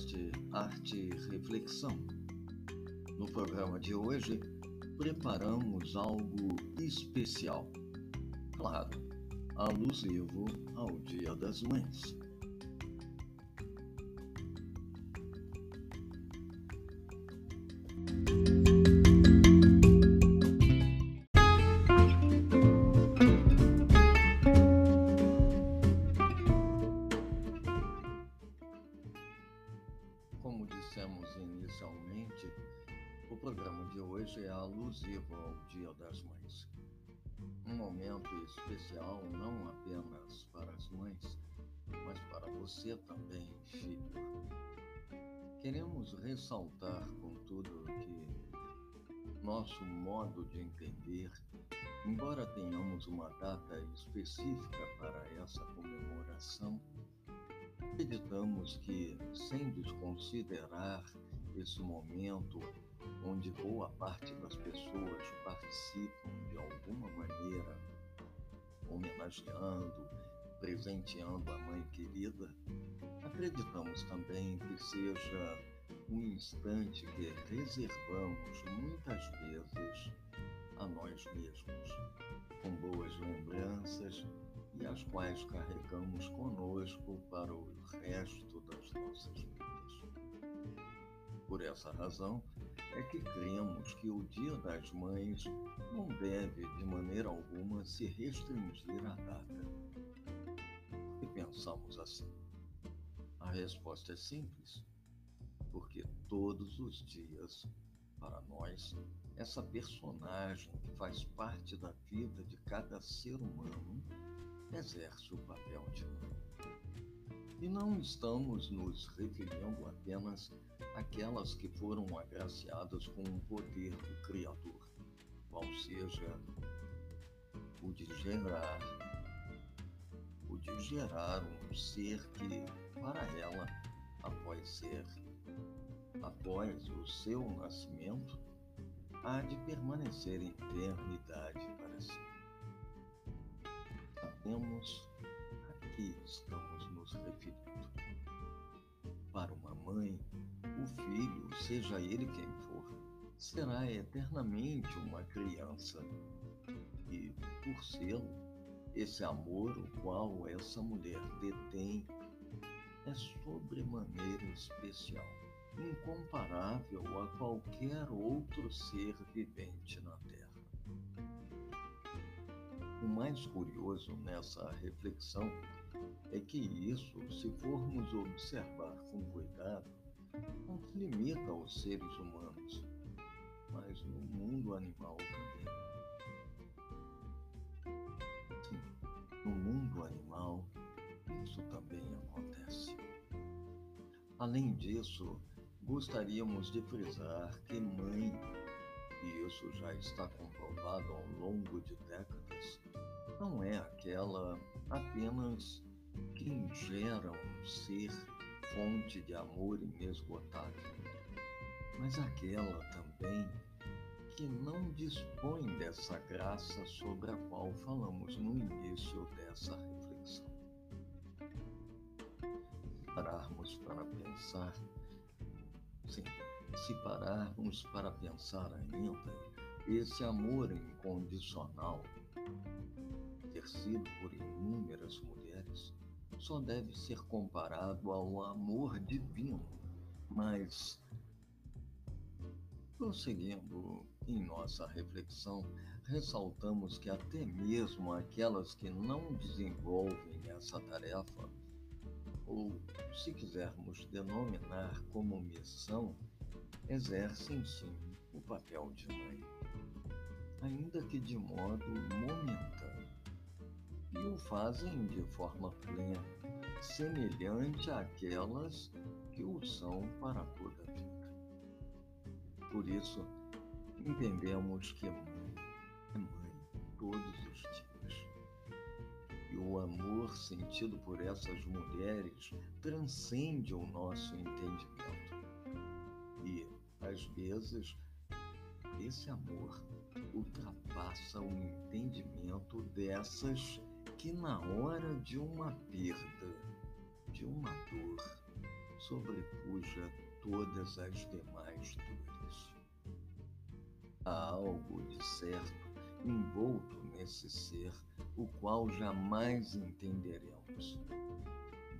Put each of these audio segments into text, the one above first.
podcast Arte e Reflexão. No programa de hoje, preparamos algo especial. Claro, alusivo ao Dia das Mães. Como dissemos inicialmente, o programa de hoje é alusivo ao Dia das Mães. Um momento especial não apenas para as mães, mas para você também, filho. Queremos ressaltar, contudo, que nosso modo de entender, embora tenhamos uma data específica para essa comemoração, acreditamos que, sem desconsiderar esse momento onde boa parte das pessoas participam de alguma maneira, homenageando, presenteando a mãe querida, acreditamos também que seja um instante que reservamos muitas vezes a nós mesmos, com boas lembranças e as quais carregamos conosco para o resto das nossas vidas. Por essa razão, é que cremos que o Dia das Mães não deve, de maneira alguma, se restringir à data. E pensamos assim. A resposta é simples, porque todos os dias, para nós, essa personagem que faz parte da vida de cada ser humano exerce o papel de mãe. E não estamos nos referindo apenas àquelas que foram agraciadas com o poder do Criador, qual seja o de gerar, o de gerar um ser que, para ela, após ser, após o seu nascimento, há de permanecer em eternidade para sempre sabemos a que estamos nos referindo. Para uma mãe, o filho, seja ele quem for, será eternamente uma criança. E, por sê-lo, esse amor o qual essa mulher detém é sobremaneira especial, incomparável a qualquer outro ser vivente na. O mais curioso nessa reflexão é que isso, se formos observar com cuidado, não se limita aos seres humanos, mas no mundo animal também. Sim, no mundo animal, isso também acontece. Além disso, gostaríamos de frisar que mãe e isso já está comprovado ao longo de décadas, não é aquela apenas que ingera um ser fonte de amor inesgotável, mas aquela também que não dispõe dessa graça sobre a qual falamos no início dessa reflexão. Se pararmos para pensar, sim, se pararmos para pensar ainda, esse amor incondicional, exercido por inúmeras mulheres, só deve ser comparado ao amor divino, mas prosseguindo em nossa reflexão, ressaltamos que até mesmo aquelas que não desenvolvem essa tarefa, ou se quisermos denominar como missão, exercem sim o papel de mãe, ainda que de modo momentâneo, e o fazem de forma plena, semelhante àquelas que o são para toda a vida. Por isso, entendemos que mãe é mãe todos os dias. E o amor sentido por essas mulheres transcende o nosso entendimento. Às vezes, esse amor ultrapassa o entendimento dessas que, na hora de uma perda, de uma dor, sobrepuja todas as demais dores. Há algo de certo envolto nesse ser, o qual jamais entenderemos.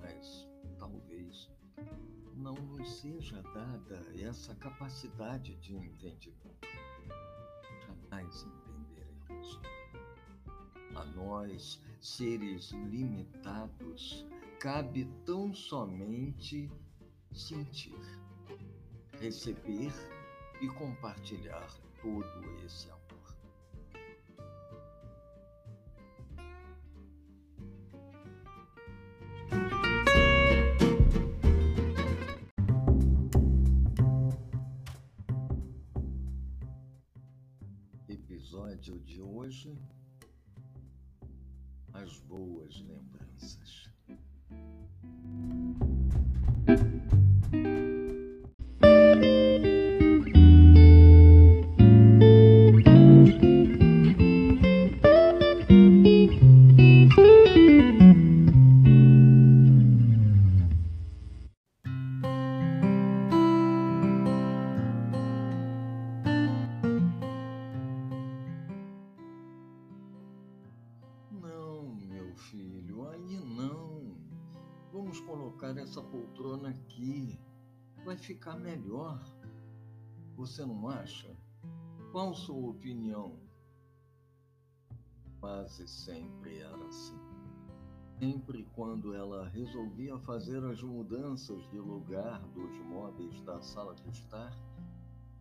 Mas talvez não nos seja dada essa capacidade de entendimento. Jamais entenderemos. A nós, seres limitados, cabe tão somente sentir, receber e compartilhar todo esse amor. Hoje as boas lembranças. Colocar essa poltrona aqui. Vai ficar melhor. Você não acha? Qual sua opinião? Quase sempre era assim. Sempre quando ela resolvia fazer as mudanças de lugar dos móveis da sala de estar,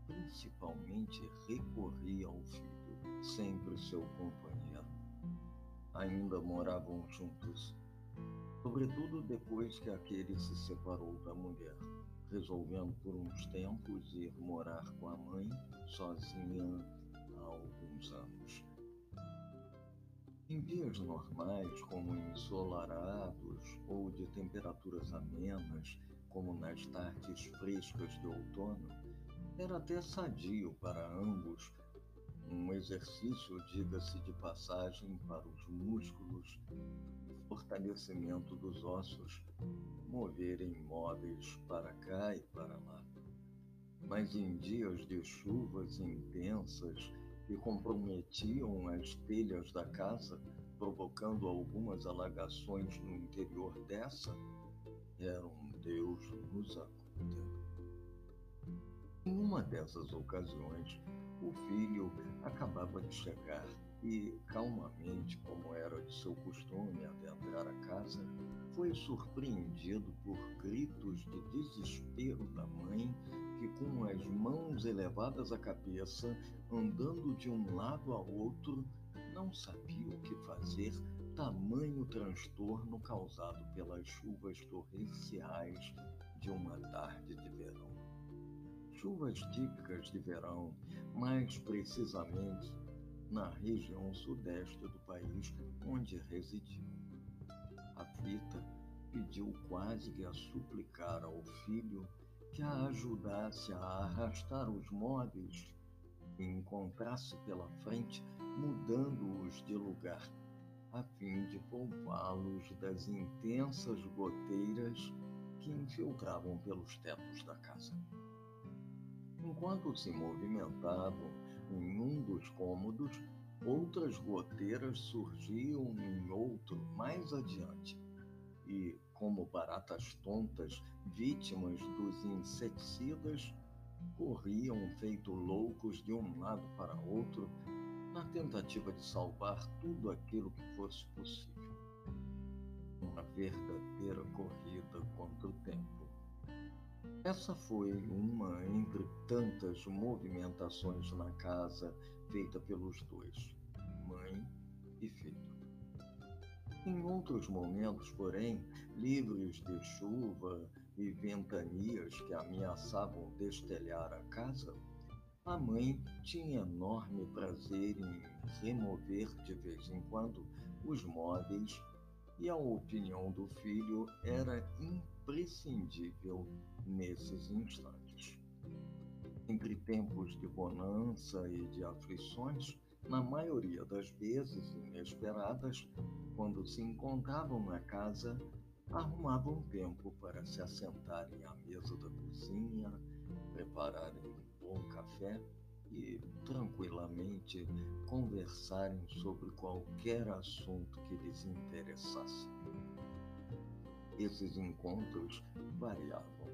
principalmente recorria ao filho, sempre seu companheiro. Ainda moravam juntos sobretudo depois que aquele se separou da mulher, resolvendo por uns tempos ir morar com a mãe sozinha há alguns anos. Em dias normais, como ensolarados ou de temperaturas amenas, como nas tardes frescas de outono, era até sadio para ambos um exercício, diga-se de passagem, para os músculos fortalecimento dos ossos, moverem móveis para cá e para lá. Mas em dias de chuvas intensas que comprometiam as telhas da casa, provocando algumas alagações no interior dessa, era um Deus nos acuda. Em uma dessas ocasiões, o filho acabava de chegar e, calmamente, como era de seu costume adentrar a casa, foi surpreendido por gritos de desespero da mãe, que, com as mãos elevadas à cabeça, andando de um lado a outro, não sabia o que fazer, tamanho transtorno causado pelas chuvas torrenciais de uma tarde de verão. Chuvas típicas de verão, mais precisamente na região sudeste do país onde residia. A Fita pediu quase que a suplicar ao filho que a ajudasse a arrastar os móveis e encontrasse pela frente, mudando-os de lugar, a fim de poupá-los das intensas goteiras que infiltravam pelos tetos da casa. Enquanto se movimentavam, em um dos cômodos, outras goteiras surgiam em outro mais adiante. E, como baratas tontas, vítimas dos inseticidas, corriam feito loucos de um lado para outro, na tentativa de salvar tudo aquilo que fosse possível. Uma verdadeira corrida contra o tempo. Essa foi uma entre tantas movimentações na casa feita pelos dois, mãe e filho. Em outros momentos, porém, livres de chuva e ventanias que ameaçavam destelhar a casa, a mãe tinha enorme prazer em remover de vez em quando os móveis e a opinião do filho era imprescindível nesses instantes. Entre tempos de bonança e de aflições, na maioria das vezes inesperadas, quando se encontravam na casa, arrumavam tempo para se assentarem à mesa da cozinha, prepararem um bom café e tranquilamente conversarem sobre qualquer assunto que lhes interessasse. Esses encontros variavam,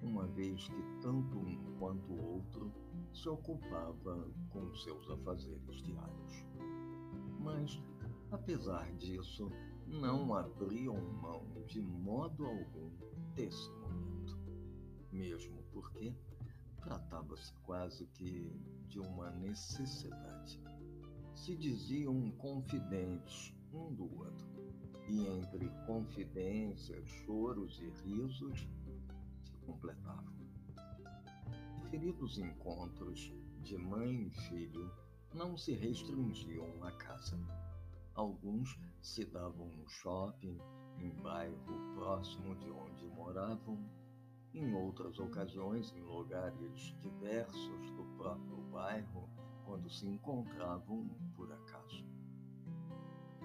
uma vez que tanto um quanto o outro se ocupava com seus afazeres diários. Mas, apesar disso, não abriam mão de modo algum desse momento, mesmo porque tratava-se quase que de uma necessidade. Se diziam confidentes um do outro, e entre confidências, choros e risos se completavam. Referidos encontros de mãe e filho não se restringiam à casa. Alguns se davam no shopping, em bairro próximo de onde moravam, em outras ocasiões em lugares diversos do próprio bairro, quando se encontravam por acaso.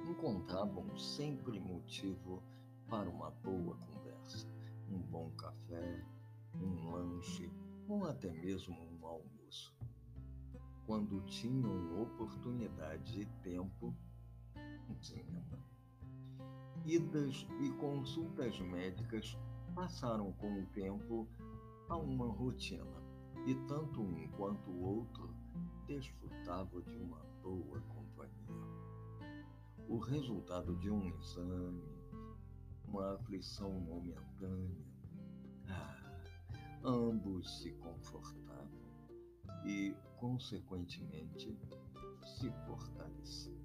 Encontravam sempre motivo para uma boa conversa, um bom café, um lanche ou até mesmo um almoço. Quando tinham oportunidade e tempo, um. Idas e consultas médicas passaram com o tempo a uma rotina, e tanto um quanto o outro desfrutavam de uma boa companhia. O resultado de um exame, uma aflição momentânea, ah, ambos se confortavam e, consequentemente, se fortaleciam.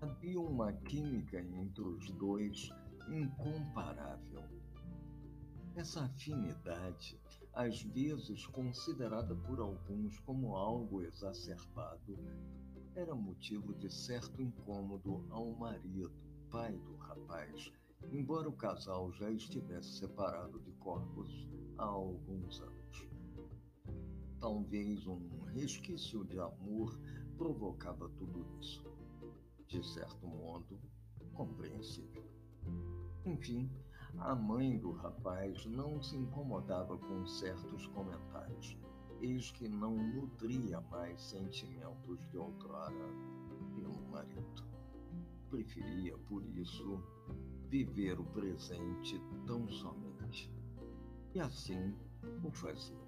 Havia uma química entre os dois incomparável essa afinidade, às vezes considerada por alguns como algo exacerbado, era motivo de certo incômodo ao marido, pai do rapaz, embora o casal já estivesse separado de corpos há alguns anos. Talvez um resquício de amor provocava tudo isso. De certo modo, compreensível. Enfim, a mãe do rapaz não se incomodava com certos comentários, eis que não nutria mais sentimentos de outrora pelo marido. Preferia, por isso, viver o presente tão somente. E assim o fazia.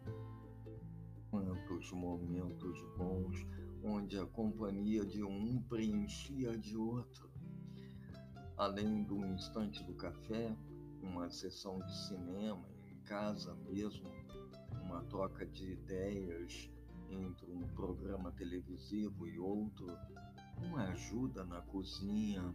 Quantos momentos bons onde a companhia de um preenchia de outro. Além do instante do café, uma sessão de cinema em casa mesmo, uma troca de ideias entre um programa televisivo e outro, uma ajuda na cozinha,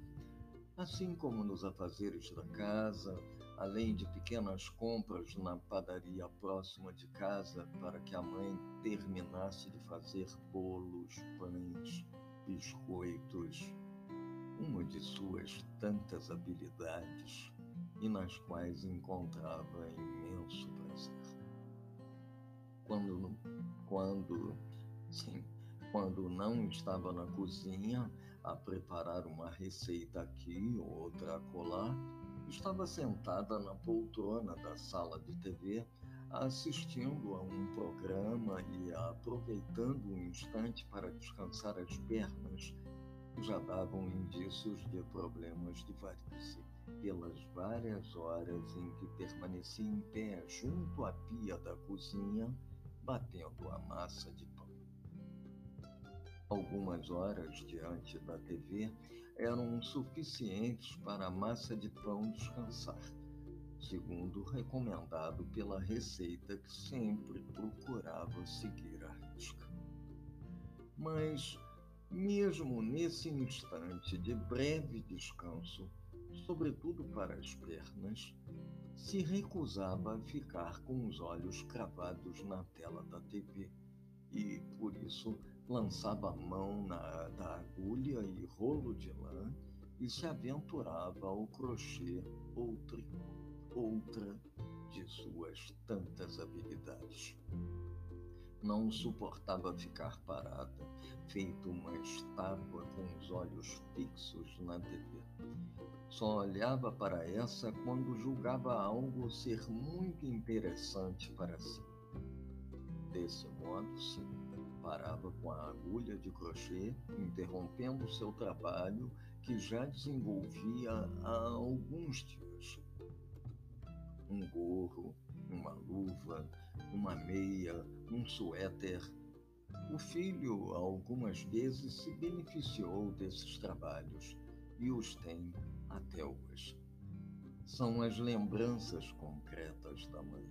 assim como nos afazeres da casa, além de pequenas compras na padaria próxima de casa para que a mãe terminasse de fazer bolos, pães, biscoitos, uma de suas tantas habilidades e nas quais encontrava imenso. Quando, quando, sim, quando não estava na cozinha a preparar uma receita aqui, outra acolá, estava sentada na poltrona da sala de TV assistindo a um programa e aproveitando um instante para descansar as pernas, já davam indícios de problemas de varize pelas várias horas em que permaneci em pé junto à pia da cozinha, batendo a massa de pão. Algumas horas diante da TV eram suficientes para a massa de pão descansar, segundo recomendado pela receita que sempre procurava seguir à risca. Mas, mesmo nesse instante de breve descanso, sobretudo para as pernas, se recusava a ficar com os olhos cravados na tela da TV e, por isso, lançava a mão na, da agulha e rolo de lã e se aventurava ao crochê ou tricô, outra de suas tantas habilidades. Não suportava ficar parada, feito uma estátua com os olhos fixos na TV. Só olhava para essa quando julgava algo ser muito interessante para si. Desse modo, sim, parava com a agulha de crochê, interrompendo seu trabalho que já desenvolvia há alguns dias. Um gorro, uma luva, uma meia, um suéter. O filho algumas vezes se beneficiou desses trabalhos e os tem até hoje. São as lembranças concretas da mãe.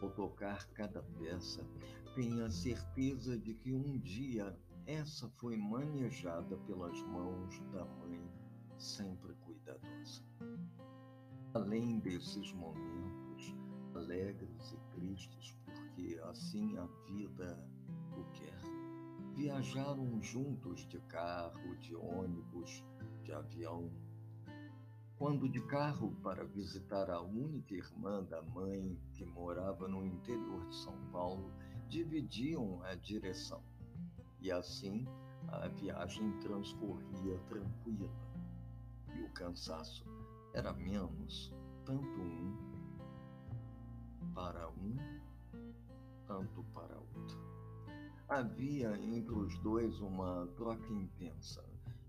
Ao tocar cada peça, tenha certeza de que um dia essa foi manejada pelas mãos da mãe sempre cuidadosa. Além desses momentos alegres e tristes, porque assim a vida quer, viajaram juntos de carro, de ônibus, de avião. Quando de carro para visitar a única irmã da mãe que morava no interior de São Paulo, dividiam a direção. E assim a viagem transcorria tranquila. E o cansaço era menos, tanto um para um, tanto para outro. Havia entre os dois uma troca intensa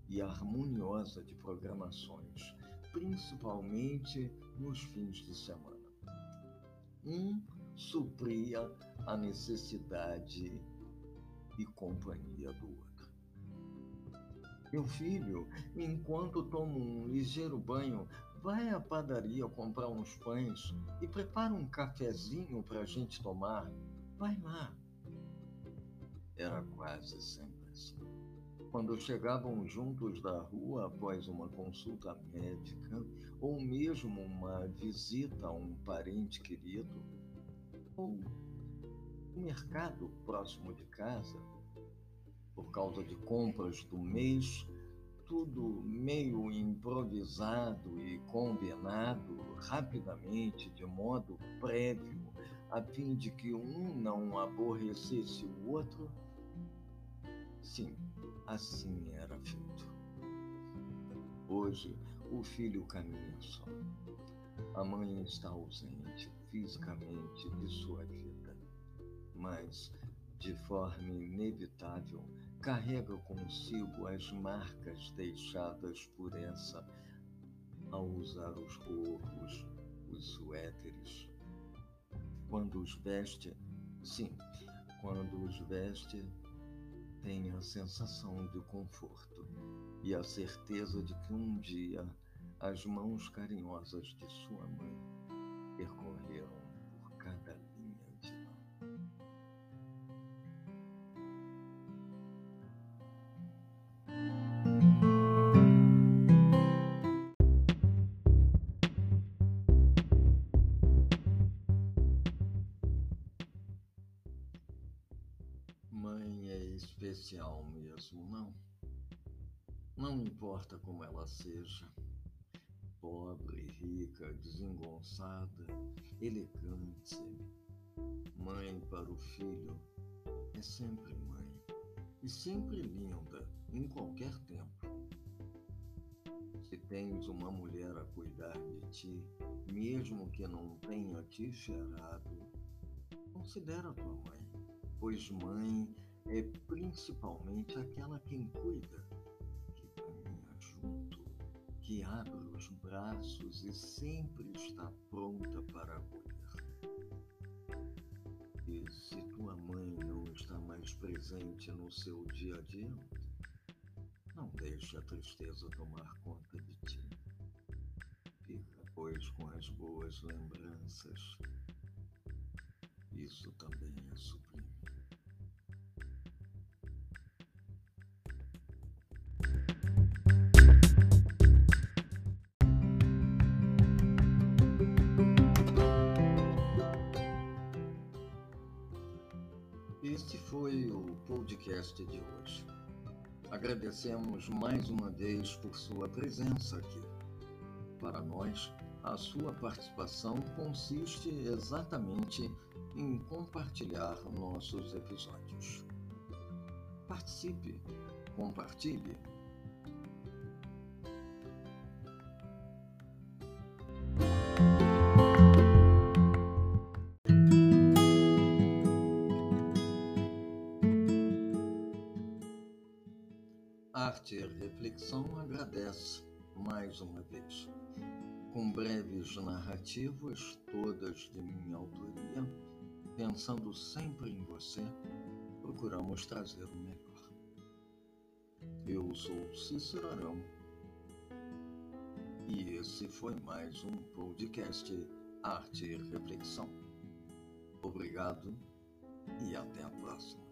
e harmoniosa de programações, principalmente nos fins de semana. Um supria a necessidade e companhia do outro. Meu filho, enquanto tomo um ligeiro banho, vai à padaria comprar uns pães e prepara um cafezinho para a gente tomar. Vai lá. Quase sempre assim. Quando chegavam juntos da rua após uma consulta médica ou mesmo uma visita a um parente querido, ou o mercado próximo de casa, por causa de compras do mês, tudo meio improvisado e combinado rapidamente, de modo prévio, a fim de que um não aborrecesse o outro? Sim, assim era feito. Hoje, o filho caminha só. A mãe está ausente fisicamente de sua vida, mas, de forma inevitável, carrega consigo as marcas deixadas por essa ao usar os gorros, os suéteres. Quando os veste, sim, quando os veste, tem a sensação de conforto e a certeza de que um dia as mãos carinhosas de sua mãe percorreram Não importa como ela seja pobre, rica, desengonçada, elegante. Mãe para o filho é sempre mãe e sempre linda em qualquer tempo. Se tens uma mulher a cuidar de ti, mesmo que não tenha te gerado, considera tua mãe, pois mãe é principalmente aquela quem cuida, junto que abre os braços e sempre está pronta para acolher. E se tua mãe não está mais presente no seu dia a dia, não deixe a tristeza tomar conta de ti. Fica, pois, com as boas lembranças. Isso também é sublime. Podcast de hoje. Agradecemos mais uma vez por sua presença aqui. Para nós, a sua participação consiste exatamente em compartilhar nossos episódios. Participe, compartilhe. Arte e Reflexão agradece mais uma vez. Com breves narrativas, todas de minha autoria, pensando sempre em você, procuramos trazer o melhor. Eu sou Cícero Arão e esse foi mais um podcast Arte e Reflexão. Obrigado e até a próxima.